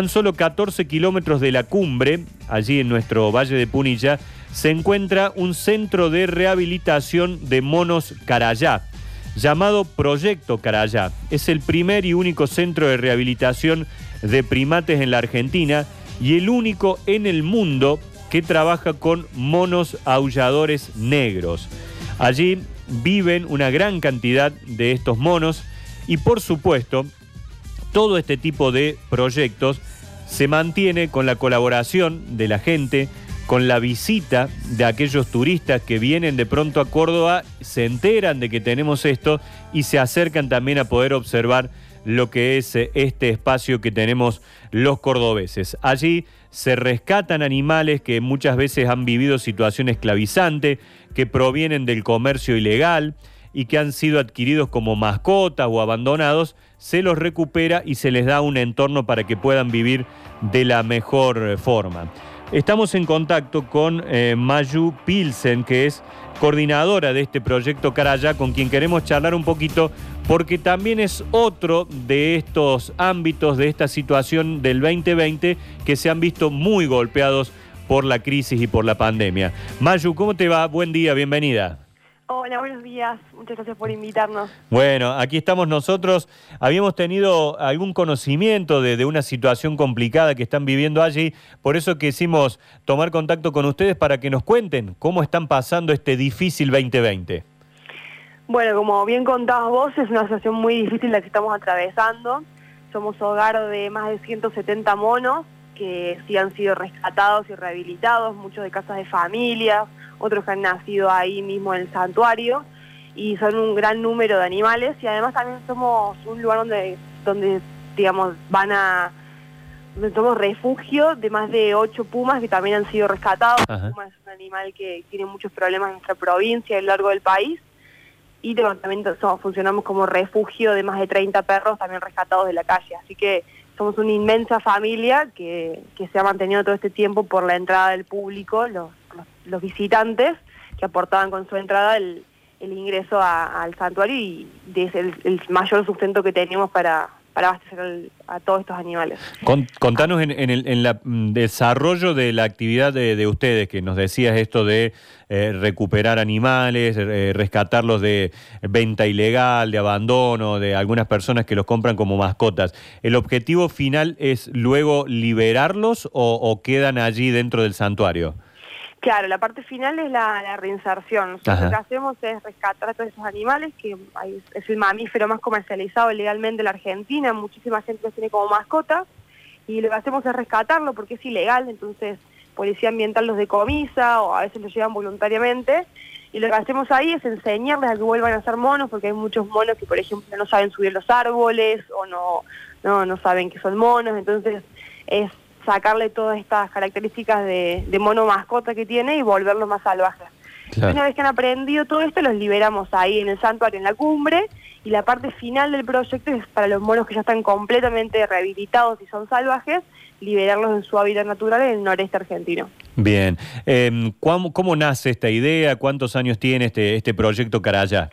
tan solo 14 kilómetros de la cumbre, allí en nuestro Valle de Punilla, se encuentra un centro de rehabilitación de monos Carayá, llamado Proyecto Carayá. Es el primer y único centro de rehabilitación de primates en la Argentina y el único en el mundo que trabaja con monos aulladores negros. Allí viven una gran cantidad de estos monos y por supuesto todo este tipo de proyectos se mantiene con la colaboración de la gente, con la visita de aquellos turistas que vienen de pronto a Córdoba, se enteran de que tenemos esto y se acercan también a poder observar lo que es eh, este espacio que tenemos los cordobeses. Allí se rescatan animales que muchas veces han vivido situación esclavizante, que provienen del comercio ilegal, y que han sido adquiridos como mascotas o abandonados, se los recupera y se les da un entorno para que puedan vivir de la mejor forma. Estamos en contacto con eh, Mayu Pilsen, que es coordinadora de este proyecto Caraya, con quien queremos charlar un poquito, porque también es otro de estos ámbitos, de esta situación del 2020, que se han visto muy golpeados por la crisis y por la pandemia. Mayu, ¿cómo te va? Buen día, bienvenida. Hola, buenos días. Muchas gracias por invitarnos. Bueno, aquí estamos nosotros. Habíamos tenido algún conocimiento de, una situación complicada que están viviendo allí, por eso quisimos tomar contacto con ustedes para que nos cuenten cómo están pasando este difícil 2020. Bueno, como bien contabas vos, es una situación muy difícil la que estamos atravesando. Somos hogar de más de 170 monos que sí han sido rescatados y rehabilitados, muchos de casas de familias, otros que han nacido ahí mismo en el santuario y son un gran número de animales y además también somos un lugar donde, donde digamos, van a somos refugio de más de ocho pumas que también han sido rescatados. El puma es un animal que tiene muchos problemas en nuestra provincia y a lo largo del país. Y también funcionamos como refugio de más de 30 perros también rescatados de la calle. Así que somos una inmensa familia que, que se ha mantenido todo este tiempo por la entrada del público, los los visitantes que aportaban con su entrada el, ingreso al santuario y es el, mayor sustento que tenemos para, para abastecer a todos estos animales. contanos en, el en mm, desarrollo de la actividad de, ustedes, que nos decías esto de eh, recuperar animales, eh, rescatarlos de venta ilegal, de abandono, de algunas personas que los compran como mascotas. ¿El objetivo final es luego liberarlos o quedan allí dentro del santuario? Claro, la parte final es la, reinserción. lo que hacemos es rescatar a todos esos animales, que es el mamífero más comercializado legalmente en la Argentina, muchísima gente los tiene como mascotas, y lo que hacemos es rescatarlo porque es ilegal, entonces policía ambiental los decomisa o a veces los llevan voluntariamente, y lo que hacemos ahí es enseñarles a que vuelvan a ser monos, porque hay muchos monos que, por ejemplo, no saben subir los árboles o no, no, no saben que son monos, entonces es sacarle todas estas características de, mono mascota que tiene y volverlo más salvaje. Una vez que han aprendido todo esto, los liberamos ahí en el santuario, en la cumbre, y la parte final del proyecto es para los monos que ya están completamente rehabilitados y son salvajes, liberarlos en su hábitat natural en el noreste argentino. Bien. Em, ¿cómo, nace esta idea? ¿Cuántos años tiene este, este proyecto Caraya?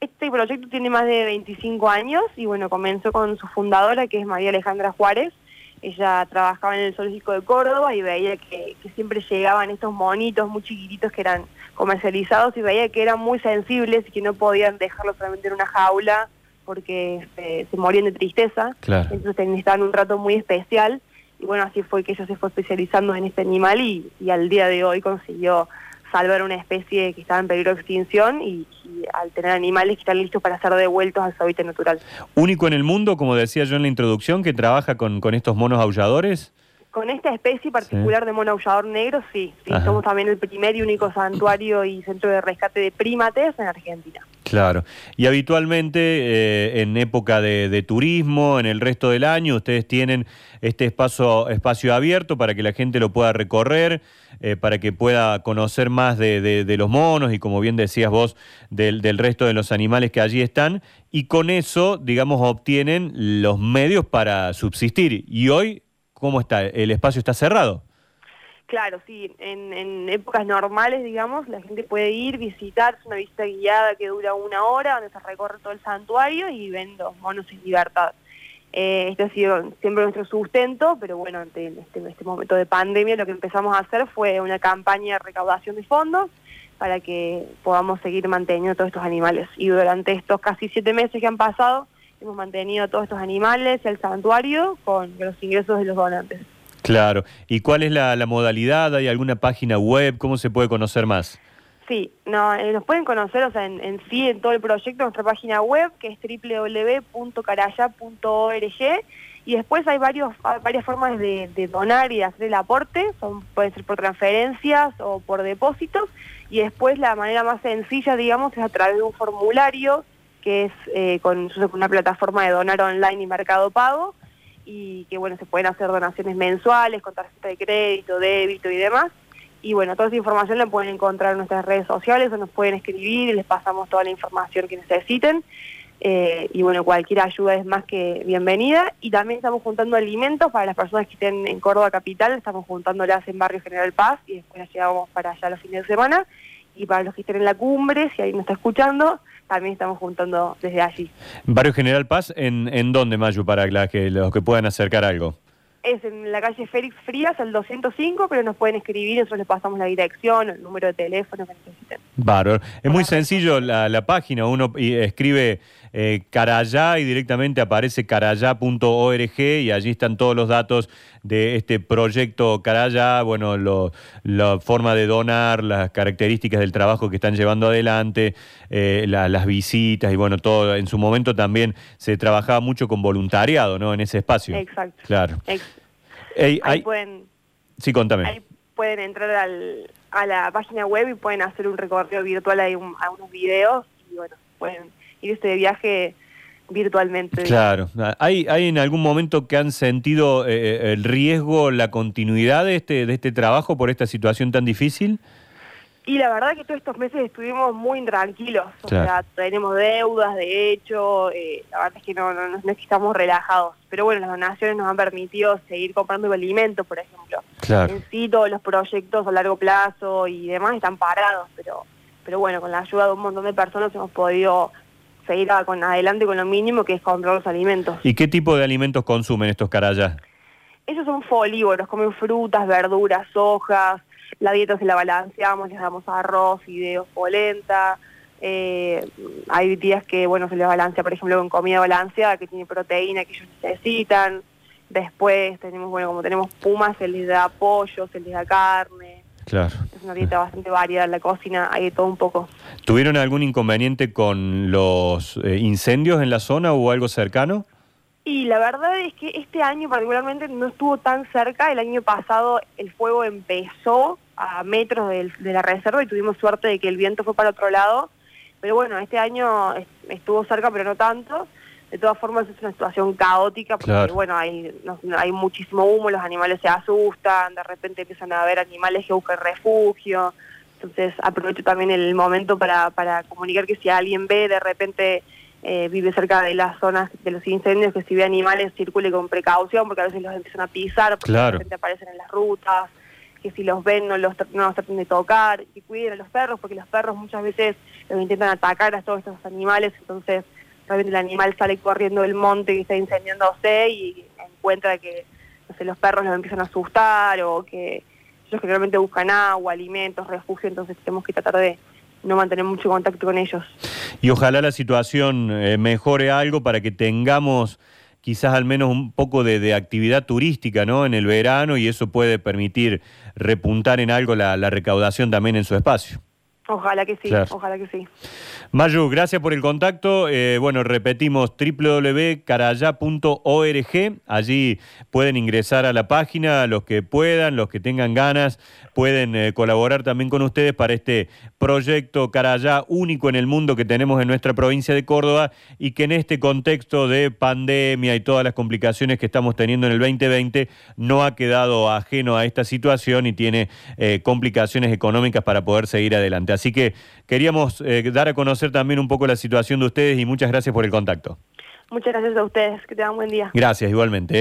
Este proyecto tiene más de 25 años y bueno, comenzó con su fundadora, que es María Alejandra Juárez, ella trabajaba en el zoológico de Córdoba y veía que, siempre llegaban estos monitos muy chiquititos que eran comercializados y veía que eran muy sensibles y que no podían dejarlos solamente en una jaula porque se, morían de tristeza. Entonces necesitaban un trato muy especial y bueno, así fue que ella se fue especializando en este animal y, y al día de hoy consiguió salvar una especie que estaba en peligro de extinción y, al tener animales que están listos para ser devueltos a su hábitat natural. ¿Único en el mundo, como decía yo en la introducción, que trabaja con, con estos monos aulladores? Con esta especie particular de mono aullador negro, sí. Somos también el primer y único santuario y centro de rescate de primates en Argentina. Claro. Y habitualmente eh, en época de, turismo, en el resto del año, ustedes tienen este espacio, espacio abierto para que la gente lo pueda recorrer, eh, para que pueda conocer más de, los monos y, como bien decías vos, del, del resto de los animales que allí están. Y con eso, digamos, obtienen los medios para subsistir. Y hoy ¿Cómo está? ¿El espacio está cerrado? Claro, sí. En, épocas normales, digamos, la gente puede ir, visitar, una visita guiada que dura una hora, donde se recorre todo el santuario y ven los monos en libertad. Eh, este ha sido siempre nuestro sustento, pero bueno, ante este, este momento de pandemia lo que empezamos a hacer fue una campaña de recaudación de fondos para que podamos seguir manteniendo todos estos animales. Y durante estos casi siete meses que han pasado, hemos mantenido todos estos animales, el santuario, con los ingresos de los donantes. Claro. ¿Y cuál es la, modalidad? ¿Hay alguna página web? ¿Cómo se puede conocer más? Sí, no, eh, nos pueden conocer, o sea, en, sí, en todo el proyecto, nuestra página web, que es www.caraya.org, y después hay varios, varias formas de, donar y de hacer el aporte, son, pueden ser por transferencias o por depósitos, y después la manera más sencilla, digamos, es a través de un formulario, que es eh, con una plataforma de donar online y mercado pago, y que bueno, se pueden hacer donaciones mensuales con tarjeta de crédito, débito y demás. Y bueno, toda esa información la pueden encontrar en nuestras redes sociales o nos pueden escribir y les pasamos toda la información que necesiten. Eh, y bueno, cualquier ayuda es más que bienvenida. Y también estamos juntando alimentos para las personas que estén en Córdoba Capital, estamos juntándolas en Barrio General Paz y después las llevamos para allá los fines de semana. Y para los que estén en la cumbre, si alguien nos está escuchando, también estamos juntando desde allí. Barrio General Paz, ¿en, en dónde, Mayu, para que, los que puedan acercar algo? Es en la calle Félix Frías, al 205, pero nos pueden escribir, nosotros les pasamos la dirección, el número de teléfono que necesiten. Bárbaro. Es muy sencillo la, la página, uno escribe eh, Carayá y directamente aparece carayá.org y allí están todos los datos de este proyecto Carayá, bueno, la forma de donar, las características del trabajo que están llevando adelante, eh, las visitas y bueno, todo. En su momento también se trabajaba mucho con voluntariado, ¿no? En ese espacio. Exacto. Claro. Ahí pueden... Sí, contame. Ahí pueden entrar al, a la página web y pueden hacer un recorrido virtual, hay a unos videos y bueno, pueden irse de viaje virtualmente. Claro. ¿Hay, ¿Hay en algún momento que han sentido eh, eh, el riesgo, la continuidad de este, de este trabajo por esta situación tan difícil? Y la verdad que todos estos meses estuvimos muy intranquilos, o sea, tenemos deudas, de hecho, eh, la verdad es que no, no, es que estamos relajados, pero bueno, las donaciones nos han permitido seguir comprando alimentos, por ejemplo. Claro. En sí, todos los proyectos a largo plazo y demás están parados, pero, pero bueno, con la ayuda de un montón de personas hemos podido seguir con, adelante con lo mínimo que es comprar los alimentos. ¿Y qué tipo de alimentos consumen estos carayas? Ellos son folívoros, comen frutas, verduras, hojas, la dieta se la balanceamos, les damos arroz, fideos, polenta, eh, hay días que bueno se les balancea, por ejemplo, con comida balanceada que tiene proteína que ellos necesitan, después tenemos, bueno, como tenemos pumas, se les da pollo, se les da carne, Claro. Es una dieta bastante variada en la cocina, hay de todo un poco. ¿Tuvieron algún inconveniente con los eh, incendios en la zona o algo cercano? Y la verdad es que este año particularmente no estuvo tan cerca. El año pasado el fuego empezó a metros de la reserva y tuvimos suerte de que el viento fue para otro lado. Pero bueno, este año estuvo cerca, pero no tanto. De todas formas es una situación caótica porque bueno, hay, hay muchísimo humo, los animales se asustan, de repente empiezan a haber animales que buscan refugio. Entonces aprovecho también el momento para, para comunicar que si alguien ve de repente eh, vive cerca de las zonas de los incendios, que si ve animales circule con precaución porque a veces los empiezan a pisar, porque de repente aparecen en las rutas, que si los ven no los, no los traten de tocar, que cuiden a los perros porque los perros muchas veces los intentan atacar a todos estos animales, entonces el animal sale corriendo del monte que está incendiándose y encuentra que no sé, los perros los empiezan a asustar o que ellos generalmente buscan agua, alimentos, refugio, entonces tenemos que tratar de no mantener mucho contacto con ellos. Y ojalá la situación eh, mejore algo para que tengamos quizás al menos un poco de, actividad turística ¿no? en el verano y eso puede permitir repuntar en algo la recaudación también en su espacio. Ojalá que sí, ojalá que sí. Mayu, gracias por el contacto. Eh, bueno, repetimos www.caraya.org. Allí pueden ingresar a la página los que puedan, los que tengan ganas. Pueden eh, colaborar también con ustedes para este proyecto Carayá único en el mundo que tenemos en nuestra provincia de Córdoba y que en este contexto de pandemia y todas las complicaciones que estamos teniendo en el 2020 no ha quedado ajeno a esta situación y tiene eh, complicaciones económicas para poder seguir adelante. Así que queríamos eh, dar a conocer también un poco la situación de ustedes y muchas gracias por el contacto. Muchas gracias a ustedes, que tengan buen día. Gracias, igualmente.